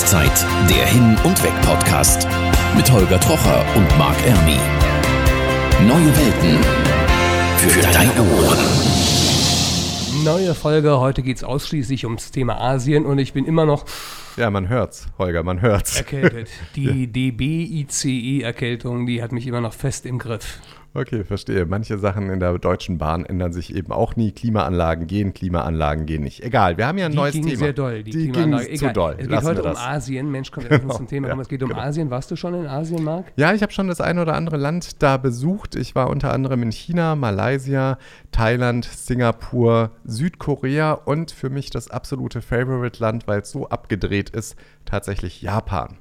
Rauszeit, der Hin- und Weg-Podcast mit Holger Trocher und Marc Ermi. Neue Welten für deine Ohren. Neue Folge, heute geht es ausschließlich ums Thema Asien und ich bin immer noch Ja, man hört's, Holger, man hört's. erkältet. Die DB-ICE-Erkältung, die hat mich immer noch fest im Griff. Okay, verstehe. Manche Sachen in der Deutschen Bahn ändern sich eben auch nie. Klimaanlagen gehen, Klimaanlagen gehen nicht. Egal, wir haben ja ein Die neues ging Thema. sehr doll. Die, Die ging zu doll. Es geht Lassen heute um. Asien. Mensch, kommt genau. zum Thema. Ja, es geht um genau. Asien. Warst du schon in Asien, Marc? Ja, ich habe schon das eine oder andere Land da besucht. Ich war unter anderem in China, Malaysia, Thailand, Singapur, Südkorea und für mich das absolute Favorite-Land, weil es so abgedreht ist, tatsächlich Japan.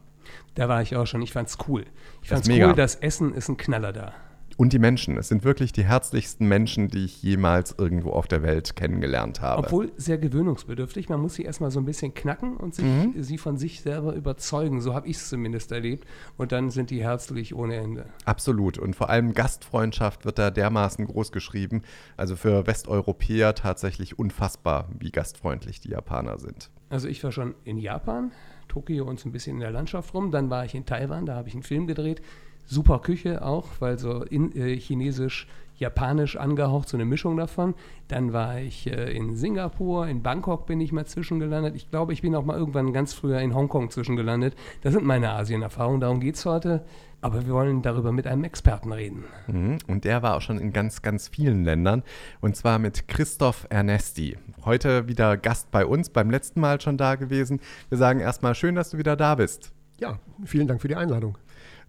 Da war ich auch schon. Ich fand's cool. Ich fand's ist mega. cool, das Essen ist ein Knaller da. Und die Menschen. Es sind wirklich die herzlichsten Menschen, die ich jemals irgendwo auf der Welt kennengelernt habe. Obwohl sehr gewöhnungsbedürftig. Man muss sie erstmal so ein bisschen knacken und sich, Mhm. sie von sich selber überzeugen. So habe ich es zumindest erlebt. Und dann sind die herzlich ohne Ende. Absolut. Und vor allem Gastfreundschaft wird da dermaßen groß geschrieben. Also für Westeuropäer tatsächlich unfassbar, wie gastfreundlich die Japaner sind. Also ich war schon in Japan, Tokio und so ein bisschen in der Landschaft rum. Dann war ich in Taiwan, da habe ich einen Film gedreht. Super Küche auch, weil so in, äh, chinesisch, japanisch angehaucht, so eine Mischung davon. Dann war ich äh, in Singapur, in Bangkok bin ich mal zwischengelandet. Ich glaube, ich bin auch mal irgendwann ganz früher in Hongkong zwischengelandet. Das sind meine Asien-Erfahrungen, darum geht es heute. Aber wir wollen darüber mit einem Experten reden. Mhm. Und der war auch schon in ganz, ganz vielen Ländern. Und zwar mit Christoph Ernesti. Heute wieder Gast bei uns, beim letzten Mal schon da gewesen. Wir sagen erstmal schön, dass du wieder da bist. Ja, vielen Dank für die Einladung.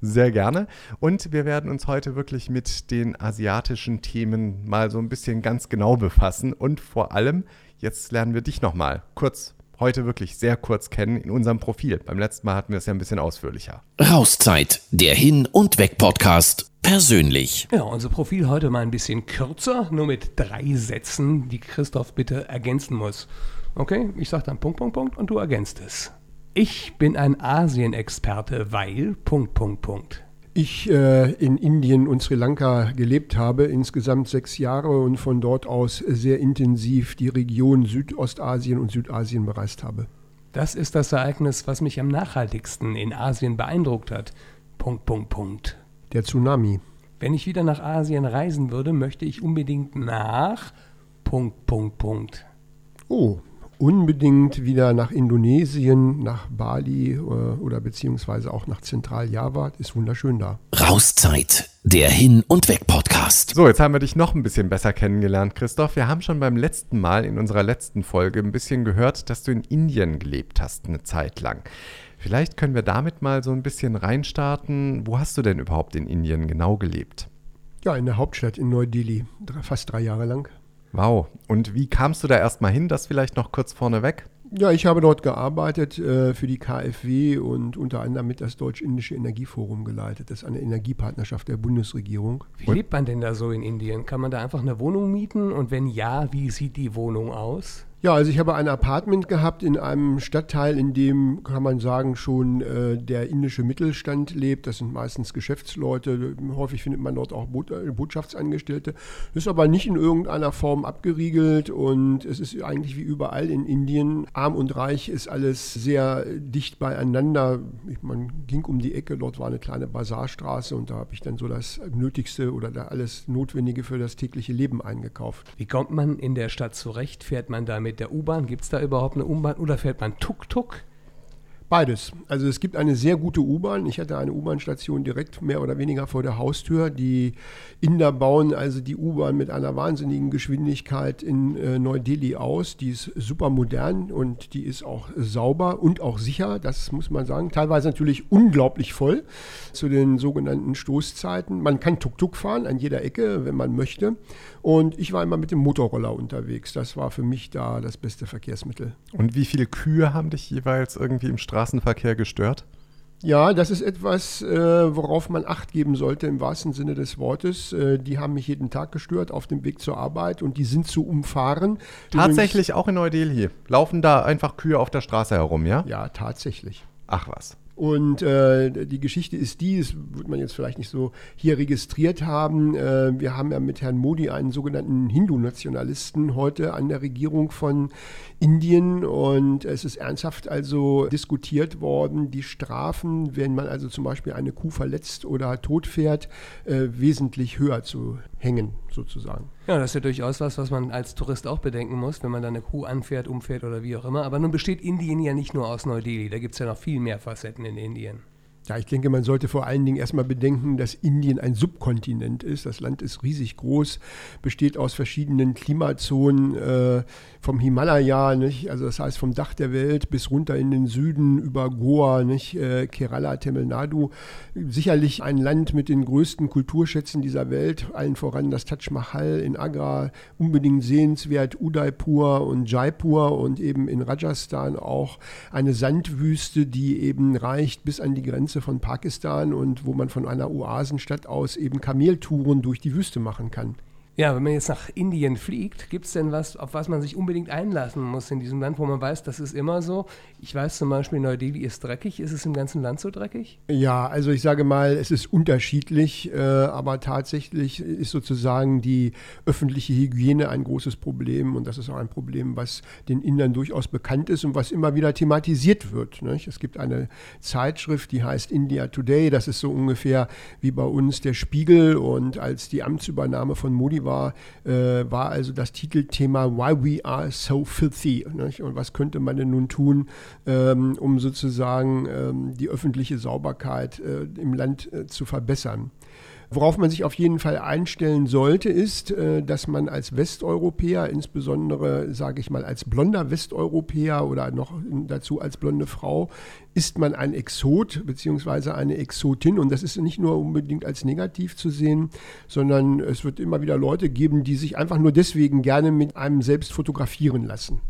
Sehr gerne. Und wir werden uns heute wirklich mit den asiatischen Themen mal so ein bisschen ganz genau befassen. Und vor allem, jetzt lernen wir dich nochmal kurz, heute wirklich sehr kurz kennen in unserem Profil. Beim letzten Mal hatten wir es ja ein bisschen ausführlicher. Rauszeit, der Hin- und Weg-Podcast persönlich. Ja, unser Profil heute mal ein bisschen kürzer, nur mit drei Sätzen, die Christoph bitte ergänzen muss. Okay, ich sage dann Punkt, Punkt, Punkt und du ergänzt es. Ich bin ein Asien-Experte, weil Punkt, Punkt, Punkt. Ich äh, in Indien und Sri Lanka gelebt habe, insgesamt sechs Jahre und von dort aus sehr intensiv die Region Südostasien und Südasien bereist habe. Das ist das Ereignis, was mich am nachhaltigsten in Asien beeindruckt hat. Punkt, Punkt, Punkt. Der Tsunami. Wenn ich wieder nach Asien reisen würde, möchte ich unbedingt nach Punkt, Punkt, Punkt. Oh, unbedingt wieder nach Indonesien, nach Bali äh, oder beziehungsweise auch nach Zentraljava. Ist wunderschön da. Rauszeit, der Hin- und Weg-Podcast. So, jetzt haben wir dich noch ein bisschen besser kennengelernt, Christoph. Wir haben schon beim letzten Mal in unserer letzten Folge ein bisschen gehört, dass du in Indien gelebt hast eine Zeit lang. Vielleicht können wir damit mal so ein bisschen reinstarten. Wo hast du denn überhaupt in Indien genau gelebt? Ja, in der Hauptstadt in Neu-Delhi, fast drei Jahre lang. Wow. Und wie kamst du da erstmal hin? Das vielleicht noch kurz vorneweg. Ja, ich habe dort gearbeitet äh, für die KfW und unter anderem mit das Deutsch-Indische Energieforum geleitet. Das ist eine Energiepartnerschaft der Bundesregierung. Wie lebt man denn da so in Indien? Kann man da einfach eine Wohnung mieten? Und wenn ja, wie sieht die Wohnung aus? Ja, also ich habe ein Apartment gehabt in einem Stadtteil, in dem, kann man sagen, schon äh, der indische Mittelstand lebt. Das sind meistens Geschäftsleute. Häufig findet man dort auch Bot äh, Botschaftsangestellte. Ist aber nicht in irgendeiner Form abgeriegelt und es ist eigentlich wie überall in Indien. Arm und reich ist alles sehr dicht beieinander. Ich, man ging um die Ecke, dort war eine kleine Basarstraße und da habe ich dann so das Nötigste oder da alles Notwendige für das tägliche Leben eingekauft. Wie kommt man in der Stadt zurecht? Fährt man da mit der U-Bahn? Gibt es da überhaupt eine U-Bahn? Oder fährt man Tuk-Tuk? Beides. Also es gibt eine sehr gute U-Bahn. Ich hatte eine U-Bahn-Station direkt mehr oder weniger vor der Haustür. Die Inder bauen also die U-Bahn mit einer wahnsinnigen Geschwindigkeit in äh, Neu-Delhi aus. Die ist super modern und die ist auch sauber und auch sicher. Das muss man sagen. Teilweise natürlich unglaublich voll zu den sogenannten Stoßzeiten. Man kann Tuk-Tuk fahren an jeder Ecke, wenn man möchte. Und ich war immer mit dem Motorroller unterwegs. Das war für mich da das beste Verkehrsmittel. Und wie viele Kühe haben dich jeweils irgendwie im Straßenverkehr gestört? Ja, das ist etwas, äh, worauf man Acht geben sollte im wahrsten Sinne des Wortes. Äh, die haben mich jeden Tag gestört auf dem Weg zur Arbeit und die sind zu umfahren. Tatsächlich auch in Neu-Delhi. Laufen da einfach Kühe auf der Straße herum, ja? Übrigens, ja, tatsächlich. Ach was. Und äh, die Geschichte ist die, das wird man jetzt vielleicht nicht so hier registriert haben. Äh, wir haben ja mit Herrn Modi einen sogenannten Hindu-Nationalisten heute an der Regierung von Indien und es ist ernsthaft also diskutiert worden, die Strafen, wenn man also zum Beispiel eine Kuh verletzt oder tot fährt, äh, wesentlich höher zu hängen sozusagen. Ja, das ist ja durchaus was, was man als Tourist auch bedenken muss, wenn man da eine Kuh anfährt, umfährt oder wie auch immer. Aber nun besteht Indien ja nicht nur aus Neu-Delhi, da gibt es ja noch viel mehr Facetten in Indien. Ja, ich denke, man sollte vor allen Dingen erstmal bedenken, dass Indien ein Subkontinent ist. Das Land ist riesig groß, besteht aus verschiedenen Klimazonen, äh, vom Himalaya, nicht? also das heißt vom Dach der Welt bis runter in den Süden über Goa, nicht? Äh, Kerala, Tamil Nadu. Sicherlich ein Land mit den größten Kulturschätzen dieser Welt, allen voran das Taj Mahal in Agra, unbedingt sehenswert, Udaipur und Jaipur und eben in Rajasthan auch eine Sandwüste, die eben reicht bis an die Grenze Grenze von Pakistan und wo man von einer Oasenstadt aus eben Kameltouren durch die Wüste machen kann. Ja, wenn man jetzt nach Indien fliegt, gibt es denn was, auf was man sich unbedingt einlassen muss in diesem Land, wo man weiß, das ist immer so? Ich weiß zum Beispiel, Neu-Delhi ist dreckig. Ist es im ganzen Land so dreckig? Ja, also ich sage mal, es ist unterschiedlich, äh, aber tatsächlich ist sozusagen die öffentliche Hygiene ein großes Problem und das ist auch ein Problem, was den Indern durchaus bekannt ist und was immer wieder thematisiert wird. Nicht? Es gibt eine Zeitschrift, die heißt India Today. Das ist so ungefähr wie bei uns der Spiegel und als die Amtsübernahme von Modi war, war, äh, war also das Titelthema Why We Are So Filthy. Nicht? Und was könnte man denn nun tun, ähm, um sozusagen ähm, die öffentliche Sauberkeit äh, im Land äh, zu verbessern. Worauf man sich auf jeden Fall einstellen sollte, ist, äh, dass man als Westeuropäer, insbesondere sage ich mal als blonder Westeuropäer oder noch dazu als blonde Frau, ist man ein Exot bzw. eine Exotin. Und das ist nicht nur unbedingt als negativ zu sehen, sondern es wird immer wieder Leute geben, die sich einfach nur deswegen gerne mit einem selbst fotografieren lassen.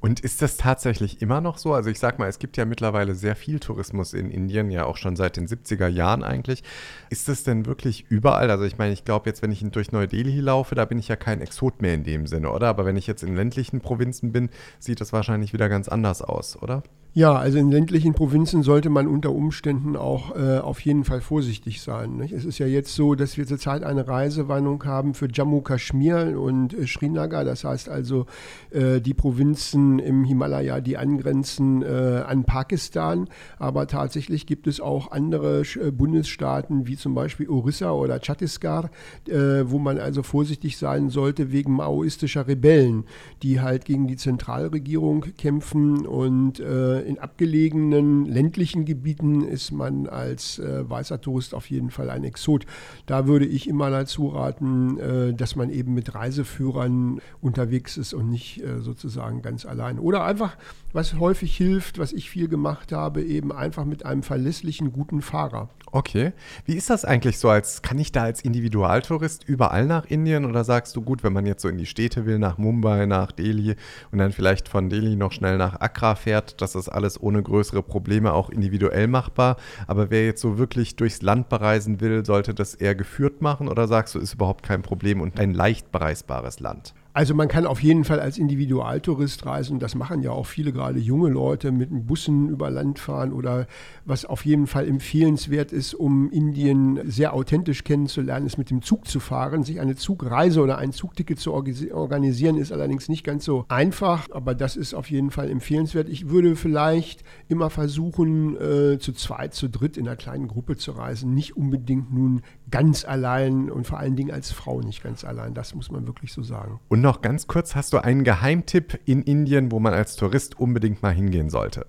Und ist das tatsächlich immer noch so? Also ich sag mal, es gibt ja mittlerweile sehr viel Tourismus in Indien, ja auch schon seit den 70er Jahren eigentlich. Ist das denn wirklich überall? Also ich meine, ich glaube jetzt, wenn ich durch Neu-Delhi laufe, da bin ich ja kein Exot mehr in dem Sinne, oder? Aber wenn ich jetzt in ländlichen Provinzen bin, sieht das wahrscheinlich wieder ganz anders aus, oder? Ja, also in ländlichen Provinzen sollte man unter Umständen auch äh, auf jeden Fall vorsichtig sein. Nicht? Es ist ja jetzt so, dass wir zurzeit eine Reisewarnung haben für Jammu Kashmir und äh, Srinagar. Das heißt also äh, die Provinzen im Himalaya, die angrenzen äh, an Pakistan. Aber tatsächlich gibt es auch andere äh, Bundesstaaten wie zum Beispiel Orissa oder Chhattisgarh, äh, wo man also vorsichtig sein sollte wegen maoistischer Rebellen, die halt gegen die Zentralregierung kämpfen und in abgelegenen ländlichen Gebieten ist man als äh, weißer Tourist auf jeden Fall ein Exot. Da würde ich immer dazu raten, äh, dass man eben mit Reiseführern unterwegs ist und nicht äh, sozusagen ganz allein. Oder einfach, was häufig hilft, was ich viel gemacht habe, eben einfach mit einem verlässlichen, guten Fahrer. Okay. Wie ist das eigentlich so? Als, kann ich da als Individualtourist überall nach Indien oder sagst du, gut, wenn man jetzt so in die Städte will, nach Mumbai, nach Delhi und dann vielleicht von Delhi noch schnell nach Accra fährt, dass das alles ohne größere Probleme auch individuell machbar. Aber wer jetzt so wirklich durchs Land bereisen will, sollte das eher geführt machen oder sagst du, ist überhaupt kein Problem und ein leicht bereisbares Land? Also man kann auf jeden Fall als Individualtourist reisen. Das machen ja auch viele, gerade junge Leute, mit Bussen über Land fahren oder was auf jeden Fall empfehlenswert ist, um Indien sehr authentisch kennenzulernen, ist mit dem Zug zu fahren. Sich eine Zugreise oder ein Zugticket zu organisieren, ist allerdings nicht ganz so einfach, aber das ist auf jeden Fall empfehlenswert. Ich würde vielleicht immer versuchen, äh, zu zweit, zu dritt in einer kleinen Gruppe zu reisen. Nicht unbedingt nun ganz allein und vor allen Dingen als Frau nicht ganz allein. Das muss man wirklich so sagen. Und noch ganz kurz, hast du einen Geheimtipp in Indien, wo man als Tourist unbedingt mal hingehen sollte?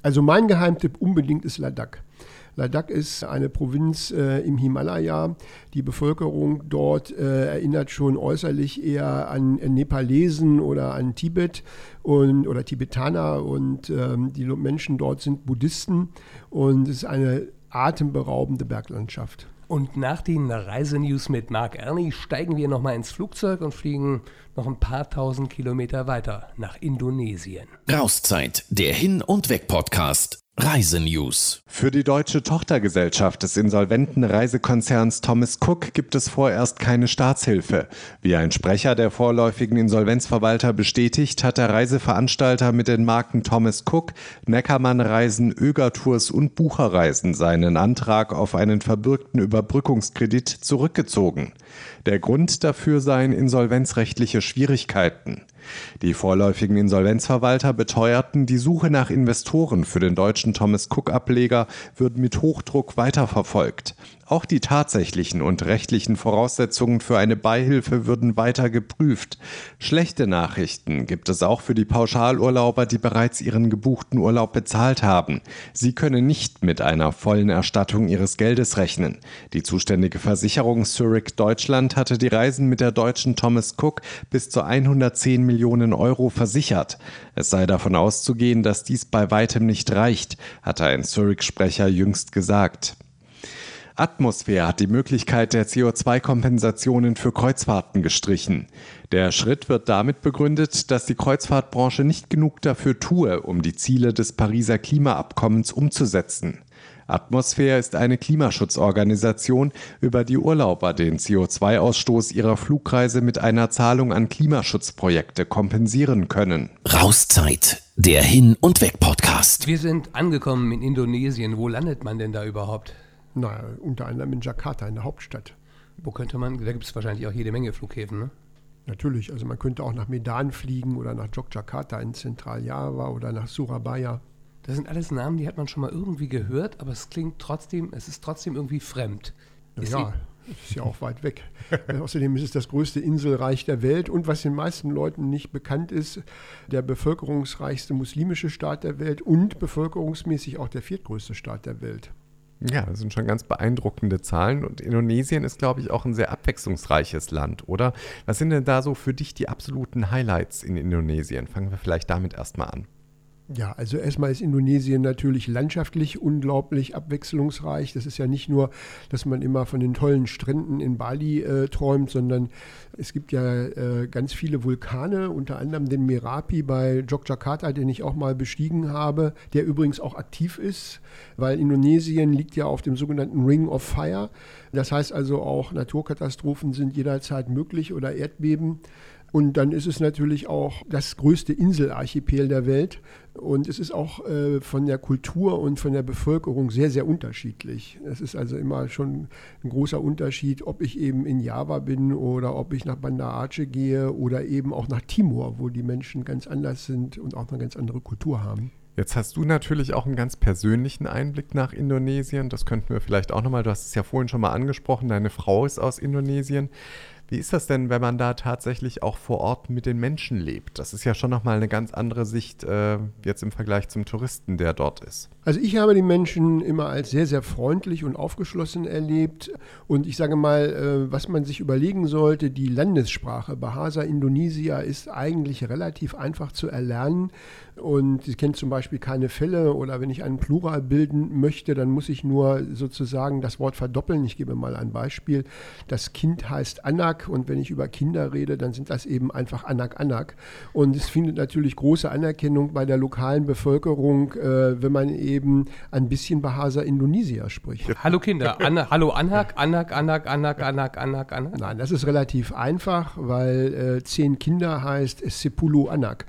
Also mein Geheimtipp unbedingt ist Ladakh. Ladakh ist eine Provinz äh, im Himalaya. Die Bevölkerung dort äh, erinnert schon äußerlich eher an Nepalesen oder an Tibet und, oder Tibetaner und ähm, die Menschen dort sind Buddhisten und es ist eine atemberaubende Berglandschaft. Und nach den Reisenews mit Mark Ernie steigen wir nochmal ins Flugzeug und fliegen noch ein paar tausend Kilometer weiter nach Indonesien. Rauszeit, der Hin- und Weg-Podcast Reisenews. Für die deutsche Tochtergesellschaft des insolventen Reisekonzerns Thomas Cook gibt es vorerst keine Staatshilfe. Wie ein Sprecher der vorläufigen Insolvenzverwalter bestätigt, hat der Reiseveranstalter mit den Marken Thomas Cook, Neckermann Reisen, Öger Tours und Bucherreisen seinen Antrag auf einen verbürgten Überbrückungskredit zurückgezogen. Der Grund dafür seien insolvenzrechtliche Schwierigkeiten. Die vorläufigen Insolvenzverwalter beteuerten, die Suche nach Investoren für den deutschen Thomas Cook Ableger wird mit Hochdruck weiterverfolgt. Auch die tatsächlichen und rechtlichen Voraussetzungen für eine Beihilfe würden weiter geprüft. Schlechte Nachrichten gibt es auch für die Pauschalurlauber, die bereits ihren gebuchten Urlaub bezahlt haben. Sie können nicht mit einer vollen Erstattung ihres Geldes rechnen. Die zuständige Versicherung Zurich Deutschland hatte die Reisen mit der deutschen Thomas Cook bis zu 110 Millionen Euro versichert. Es sei davon auszugehen, dass dies bei weitem nicht reicht, hatte ein Zurich-Sprecher jüngst gesagt. Atmosphäre hat die Möglichkeit der CO2-Kompensationen für Kreuzfahrten gestrichen. Der Schritt wird damit begründet, dass die Kreuzfahrtbranche nicht genug dafür tue, um die Ziele des Pariser Klimaabkommens umzusetzen. Atmosphäre ist eine Klimaschutzorganisation, über die Urlauber den CO2-Ausstoß ihrer Flugreise mit einer Zahlung an Klimaschutzprojekte kompensieren können. Rauszeit, der Hin- und Weg-Podcast. Wir sind angekommen in Indonesien. Wo landet man denn da überhaupt? Na, unter anderem in Jakarta, in der Hauptstadt. Wo könnte man, da gibt es wahrscheinlich auch jede Menge Flughäfen, ne? Natürlich, also man könnte auch nach Medan fliegen oder nach Yogyakarta in Zentraljava oder nach Surabaya. Das sind alles Namen, die hat man schon mal irgendwie gehört, aber es klingt trotzdem, es ist trotzdem irgendwie fremd. Ist ja, es ist ja auch weit weg. Außerdem ist es das größte Inselreich der Welt und was den meisten Leuten nicht bekannt ist, der bevölkerungsreichste muslimische Staat der Welt und bevölkerungsmäßig auch der viertgrößte Staat der Welt. Ja, das sind schon ganz beeindruckende Zahlen. Und Indonesien ist, glaube ich, auch ein sehr abwechslungsreiches Land, oder? Was sind denn da so für dich die absoluten Highlights in Indonesien? Fangen wir vielleicht damit erstmal an. Ja, also erstmal ist Indonesien natürlich landschaftlich unglaublich abwechslungsreich. Das ist ja nicht nur, dass man immer von den tollen Stränden in Bali äh, träumt, sondern es gibt ja äh, ganz viele Vulkane, unter anderem den Merapi bei Yogyakarta, den ich auch mal bestiegen habe, der übrigens auch aktiv ist, weil Indonesien liegt ja auf dem sogenannten Ring of Fire. Das heißt also auch Naturkatastrophen sind jederzeit möglich oder Erdbeben. Und dann ist es natürlich auch das größte Inselarchipel der Welt. Und es ist auch äh, von der Kultur und von der Bevölkerung sehr, sehr unterschiedlich. Es ist also immer schon ein großer Unterschied, ob ich eben in Java bin oder ob ich nach Banda Aceh gehe oder eben auch nach Timor, wo die Menschen ganz anders sind und auch eine ganz andere Kultur haben. Jetzt hast du natürlich auch einen ganz persönlichen Einblick nach Indonesien. Das könnten wir vielleicht auch nochmal, du hast es ja vorhin schon mal angesprochen, deine Frau ist aus Indonesien. Wie ist das denn, wenn man da tatsächlich auch vor Ort mit den Menschen lebt? Das ist ja schon nochmal eine ganz andere Sicht äh, jetzt im Vergleich zum Touristen, der dort ist. Also ich habe die Menschen immer als sehr, sehr freundlich und aufgeschlossen erlebt. Und ich sage mal, äh, was man sich überlegen sollte, die Landessprache Bahasa Indonesia ist eigentlich relativ einfach zu erlernen. Und ich kenne zum Beispiel keine Fälle oder wenn ich einen Plural bilden möchte, dann muss ich nur sozusagen das Wort verdoppeln. Ich gebe mal ein Beispiel. Das Kind heißt Anak und wenn ich über Kinder rede, dann sind das eben einfach Anak Anak. Und es findet natürlich große Anerkennung bei der lokalen Bevölkerung, äh, wenn man eben ein bisschen Bahasa Indonesia spricht. Hallo Kinder, Anna, hallo Anak, Anak, Anak, Anak, Anak, Anak, Anak. Nein, das ist relativ einfach, weil äh, zehn Kinder heißt Sepulu Anak.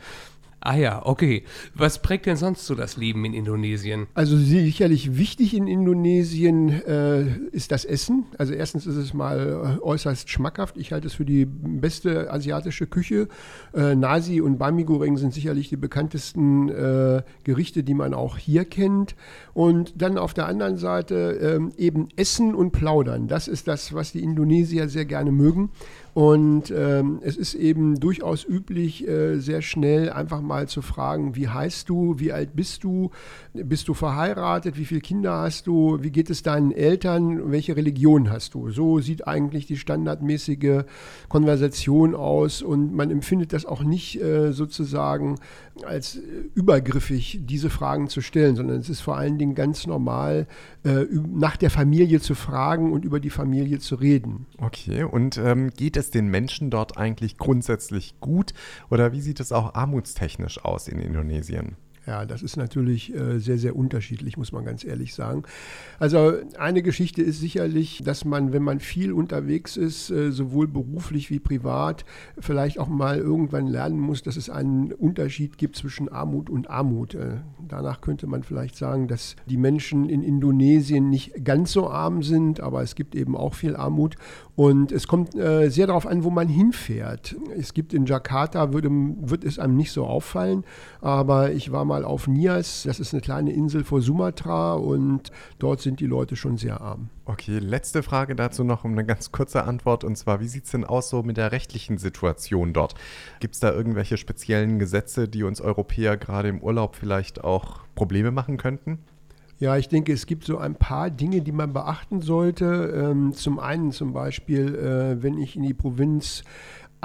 Ah ja, okay. Was prägt denn sonst so das Leben in Indonesien? Also sicherlich wichtig in Indonesien äh, ist das Essen. Also erstens ist es mal äh, äußerst schmackhaft. Ich halte es für die beste asiatische Küche. Äh, Nasi und Bami Goreng sind sicherlich die bekanntesten äh, Gerichte, die man auch hier kennt. Und dann auf der anderen Seite ähm, eben Essen und Plaudern. Das ist das, was die Indonesier sehr gerne mögen. Und ähm, es ist eben durchaus üblich, äh, sehr schnell einfach mal zu fragen, wie heißt du, wie alt bist du, bist du verheiratet, wie viele Kinder hast du, wie geht es deinen Eltern, welche Religion hast du. So sieht eigentlich die standardmäßige Konversation aus und man empfindet das auch nicht äh, sozusagen als äh, übergriffig, diese Fragen zu stellen, sondern es ist vor allen Dingen ganz normal, äh, nach der Familie zu fragen und über die Familie zu reden. Okay, und ähm, geht es den Menschen dort eigentlich grundsätzlich gut oder wie sieht es auch armutstechnisch aus in Indonesien? Ja, das ist natürlich äh, sehr, sehr unterschiedlich, muss man ganz ehrlich sagen. Also eine Geschichte ist sicherlich, dass man, wenn man viel unterwegs ist, äh, sowohl beruflich wie privat, vielleicht auch mal irgendwann lernen muss, dass es einen Unterschied gibt zwischen Armut und Armut. Äh, danach könnte man vielleicht sagen, dass die Menschen in Indonesien nicht ganz so arm sind, aber es gibt eben auch viel Armut. Und es kommt sehr darauf an, wo man hinfährt. Es gibt in Jakarta, würde, wird es einem nicht so auffallen, aber ich war mal auf Nias, das ist eine kleine Insel vor Sumatra und dort sind die Leute schon sehr arm. Okay, letzte Frage dazu noch um eine ganz kurze Antwort und zwar, wie sieht es denn aus so mit der rechtlichen Situation dort? Gibt es da irgendwelche speziellen Gesetze, die uns Europäer gerade im Urlaub vielleicht auch Probleme machen könnten? Ja, ich denke, es gibt so ein paar Dinge, die man beachten sollte. Ähm, zum einen zum Beispiel, äh, wenn ich in die Provinz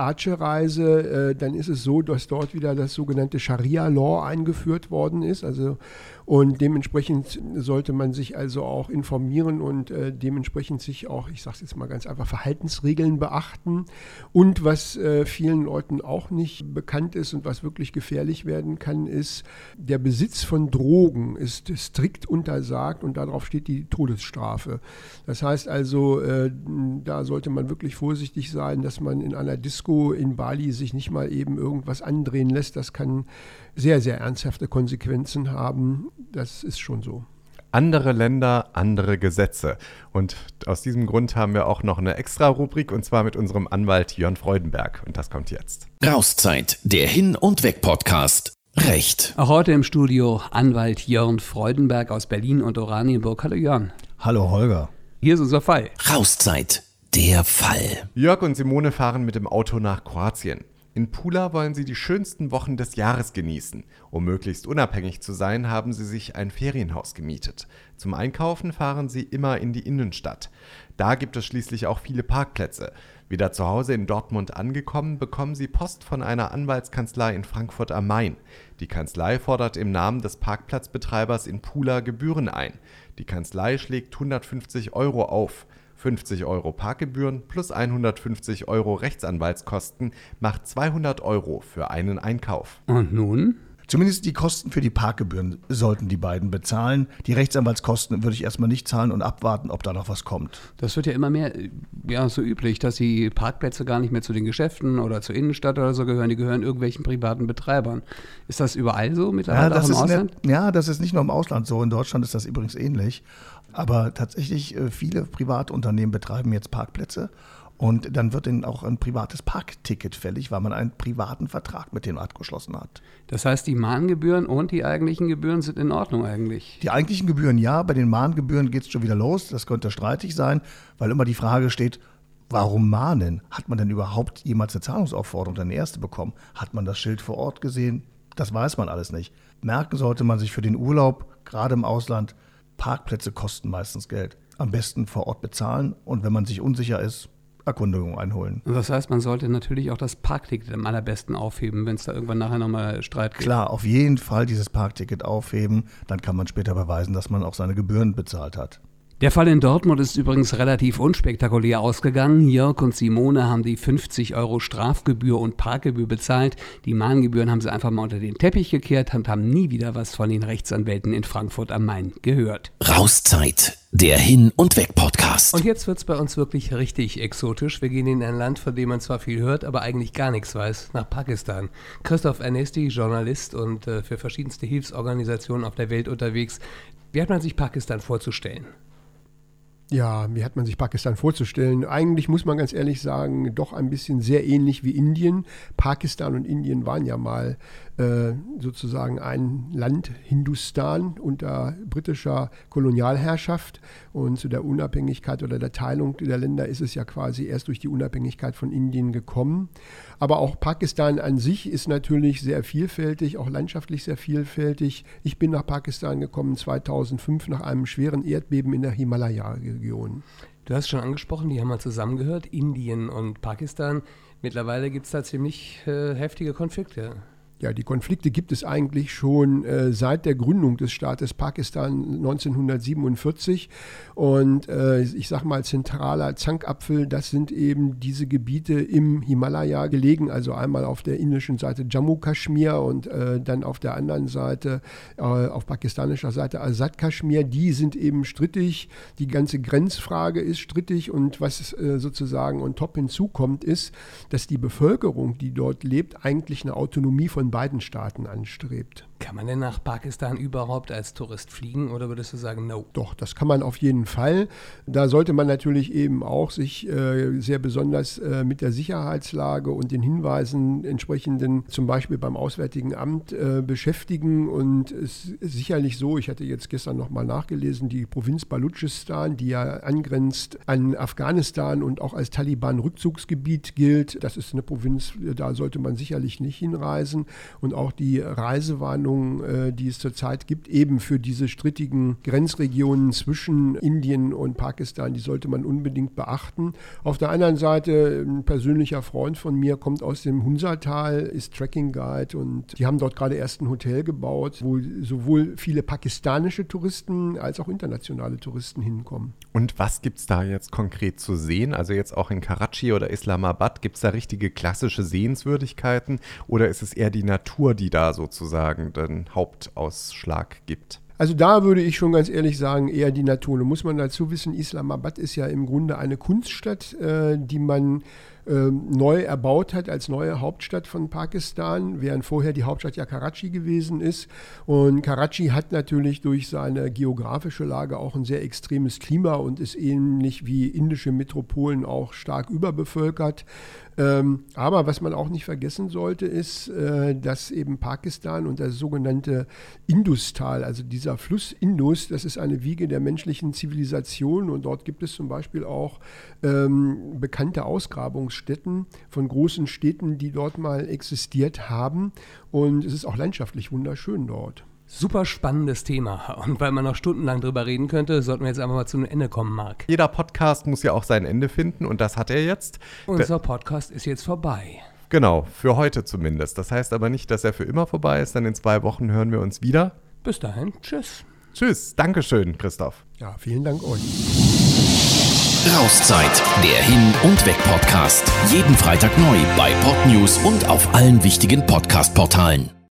Aceh reise, äh, dann ist es so, dass dort wieder das sogenannte Scharia-Law eingeführt worden ist. Also und dementsprechend sollte man sich also auch informieren und äh, dementsprechend sich auch, ich sage es jetzt mal ganz einfach, Verhaltensregeln beachten. Und was äh, vielen Leuten auch nicht bekannt ist und was wirklich gefährlich werden kann, ist, der Besitz von Drogen ist strikt untersagt und darauf steht die Todesstrafe. Das heißt also, äh, da sollte man wirklich vorsichtig sein, dass man in einer Disco in Bali sich nicht mal eben irgendwas andrehen lässt. Das kann sehr, sehr ernsthafte Konsequenzen haben. Das ist schon so. Andere Länder, andere Gesetze. Und aus diesem Grund haben wir auch noch eine extra Rubrik und zwar mit unserem Anwalt Jörn Freudenberg. Und das kommt jetzt. Rauszeit, der Hin- und Weg-Podcast. Recht. Auch heute im Studio Anwalt Jörn Freudenberg aus Berlin und Oranienburg. Hallo Jörn. Hallo Holger. Hier ist unser Fall. Rauszeit, der Fall. Jörg und Simone fahren mit dem Auto nach Kroatien. In Pula wollen sie die schönsten Wochen des Jahres genießen. Um möglichst unabhängig zu sein, haben sie sich ein Ferienhaus gemietet. Zum Einkaufen fahren sie immer in die Innenstadt. Da gibt es schließlich auch viele Parkplätze. Wieder zu Hause in Dortmund angekommen, bekommen sie Post von einer Anwaltskanzlei in Frankfurt am Main. Die Kanzlei fordert im Namen des Parkplatzbetreibers in Pula Gebühren ein. Die Kanzlei schlägt 150 Euro auf. 50 Euro Parkgebühren plus 150 Euro Rechtsanwaltskosten macht 200 Euro für einen Einkauf. Und nun? Zumindest die Kosten für die Parkgebühren sollten die beiden bezahlen. Die Rechtsanwaltskosten würde ich erstmal nicht zahlen und abwarten, ob da noch was kommt. Das wird ja immer mehr ja, so üblich, dass die Parkplätze gar nicht mehr zu den Geschäften oder zur Innenstadt oder so gehören. Die gehören irgendwelchen privaten Betreibern. Ist das überall so mittlerweile ja, das auch im ist Ausland? Der, ja, das ist nicht nur im Ausland so. In Deutschland ist das übrigens ähnlich. Aber tatsächlich, äh, viele private Unternehmen betreiben jetzt Parkplätze. Und dann wird ihnen auch ein privates Parkticket fällig, weil man einen privaten Vertrag mit denen abgeschlossen hat. Das heißt, die Mahngebühren und die eigentlichen Gebühren sind in Ordnung eigentlich. Die eigentlichen Gebühren ja, bei den Mahngebühren geht es schon wieder los. Das könnte streitig sein, weil immer die Frage steht, warum mahnen? Hat man denn überhaupt jemals eine Zahlungsaufforderung, eine erste bekommen? Hat man das Schild vor Ort gesehen? Das weiß man alles nicht. Merken sollte man sich für den Urlaub, gerade im Ausland, Parkplätze kosten meistens Geld. Am besten vor Ort bezahlen und wenn man sich unsicher ist, Erkundigung einholen. Und das heißt, man sollte natürlich auch das Parkticket am allerbesten aufheben, wenn es da irgendwann nachher nochmal Streit gibt. Klar, auf jeden Fall dieses Parkticket aufheben, dann kann man später beweisen, dass man auch seine Gebühren bezahlt hat. Der Fall in Dortmund ist übrigens relativ unspektakulär ausgegangen. Jörg und Simone haben die 50 Euro Strafgebühr und Parkgebühr bezahlt. Die Mahngebühren haben sie einfach mal unter den Teppich gekehrt und haben nie wieder was von den Rechtsanwälten in Frankfurt am Main gehört. Rauszeit, der Hin- und Weg-Podcast. Und jetzt wird es bei uns wirklich richtig exotisch. Wir gehen in ein Land, von dem man zwar viel hört, aber eigentlich gar nichts weiß, nach Pakistan. Christoph Ernesti, Journalist und äh, für verschiedenste Hilfsorganisationen auf der Welt unterwegs. Wie hat man sich Pakistan vorzustellen? Ja, wie hat man sich Pakistan vorzustellen? Eigentlich muss man ganz ehrlich sagen, doch ein bisschen sehr ähnlich wie Indien. Pakistan und Indien waren ja mal äh, sozusagen ein Land, Hindustan, unter britischer Kolonialherrschaft. Und zu der Unabhängigkeit oder der Teilung der Länder ist es ja quasi erst durch die Unabhängigkeit von Indien gekommen. Aber auch Pakistan an sich ist natürlich sehr vielfältig, auch landschaftlich sehr vielfältig. Ich bin nach Pakistan gekommen 2005 nach einem schweren Erdbeben in der Himalaya-Region. Du hast schon angesprochen, die haben mal zusammengehört, Indien und Pakistan. Mittlerweile gibt es da ziemlich äh, heftige Konflikte. Ja, die Konflikte gibt es eigentlich schon äh, seit der Gründung des Staates Pakistan 1947. Und äh, ich sage mal, zentraler Zankapfel, das sind eben diese Gebiete im Himalaya gelegen, also einmal auf der indischen Seite Jammu Kashmir und äh, dann auf der anderen Seite, äh, auf pakistanischer Seite Azad Kashmir. Die sind eben strittig. Die ganze Grenzfrage ist strittig und was äh, sozusagen on top hinzukommt, ist, dass die Bevölkerung, die dort lebt, eigentlich eine Autonomie von beiden Staaten anstrebt. Kann man denn nach Pakistan überhaupt als Tourist fliegen oder würdest du sagen, no? Doch, das kann man auf jeden Fall. Da sollte man natürlich eben auch sich äh, sehr besonders äh, mit der Sicherheitslage und den Hinweisen entsprechenden, zum Beispiel beim Auswärtigen Amt, äh, beschäftigen. Und es ist sicherlich so, ich hatte jetzt gestern nochmal nachgelesen, die Provinz Balutschistan, die ja angrenzt an Afghanistan und auch als Taliban-Rückzugsgebiet gilt, das ist eine Provinz, da sollte man sicherlich nicht hinreisen. Und auch die Reisewarnung, äh, die es zurzeit gibt, eben für diese strittigen Grenzregionen zwischen Indien und Pakistan, die sollte man unbedingt beachten. Auf der anderen Seite, ein persönlicher Freund von mir kommt aus dem Hunsertal, ist Trekking Guide und die haben dort gerade erst ein Hotel gebaut, wo sowohl viele pakistanische Touristen als auch internationale Touristen hinkommen. Und was gibt es da jetzt konkret zu sehen? Also jetzt auch in Karachi oder Islamabad, gibt es da richtige klassische Sehenswürdigkeiten oder ist es eher die Natur, die da sozusagen den Hauptausschlag gibt? Also da würde ich schon ganz ehrlich sagen, eher die Natur. Nun muss man dazu wissen, Islamabad ist ja im Grunde eine Kunststadt, äh, die man äh, neu erbaut hat als neue Hauptstadt von Pakistan, während vorher die Hauptstadt ja Karachi gewesen ist. Und Karachi hat natürlich durch seine geografische Lage auch ein sehr extremes Klima und ist ähnlich wie indische Metropolen auch stark überbevölkert. Ähm, aber was man auch nicht vergessen sollte, ist, äh, dass eben Pakistan und das sogenannte Industal, also dieser Fluss Indus, das ist eine Wiege der menschlichen Zivilisation und dort gibt es zum Beispiel auch ähm, bekannte Ausgrabungsstätten von großen Städten, die dort mal existiert haben und es ist auch landschaftlich wunderschön dort. Super spannendes Thema. Und weil man noch stundenlang drüber reden könnte, sollten wir jetzt einfach mal zu einem Ende kommen, Marc. Jeder Podcast muss ja auch sein Ende finden und das hat er jetzt. Unser Podcast ist jetzt vorbei. Genau, für heute zumindest. Das heißt aber nicht, dass er für immer vorbei ist, denn in zwei Wochen hören wir uns wieder. Bis dahin, tschüss. Tschüss, Dankeschön, Christoph. Ja, vielen Dank euch. Rauszeit, der Hin- und Weg-Podcast. Jeden Freitag neu bei Podnews und auf allen wichtigen Podcast-Portalen.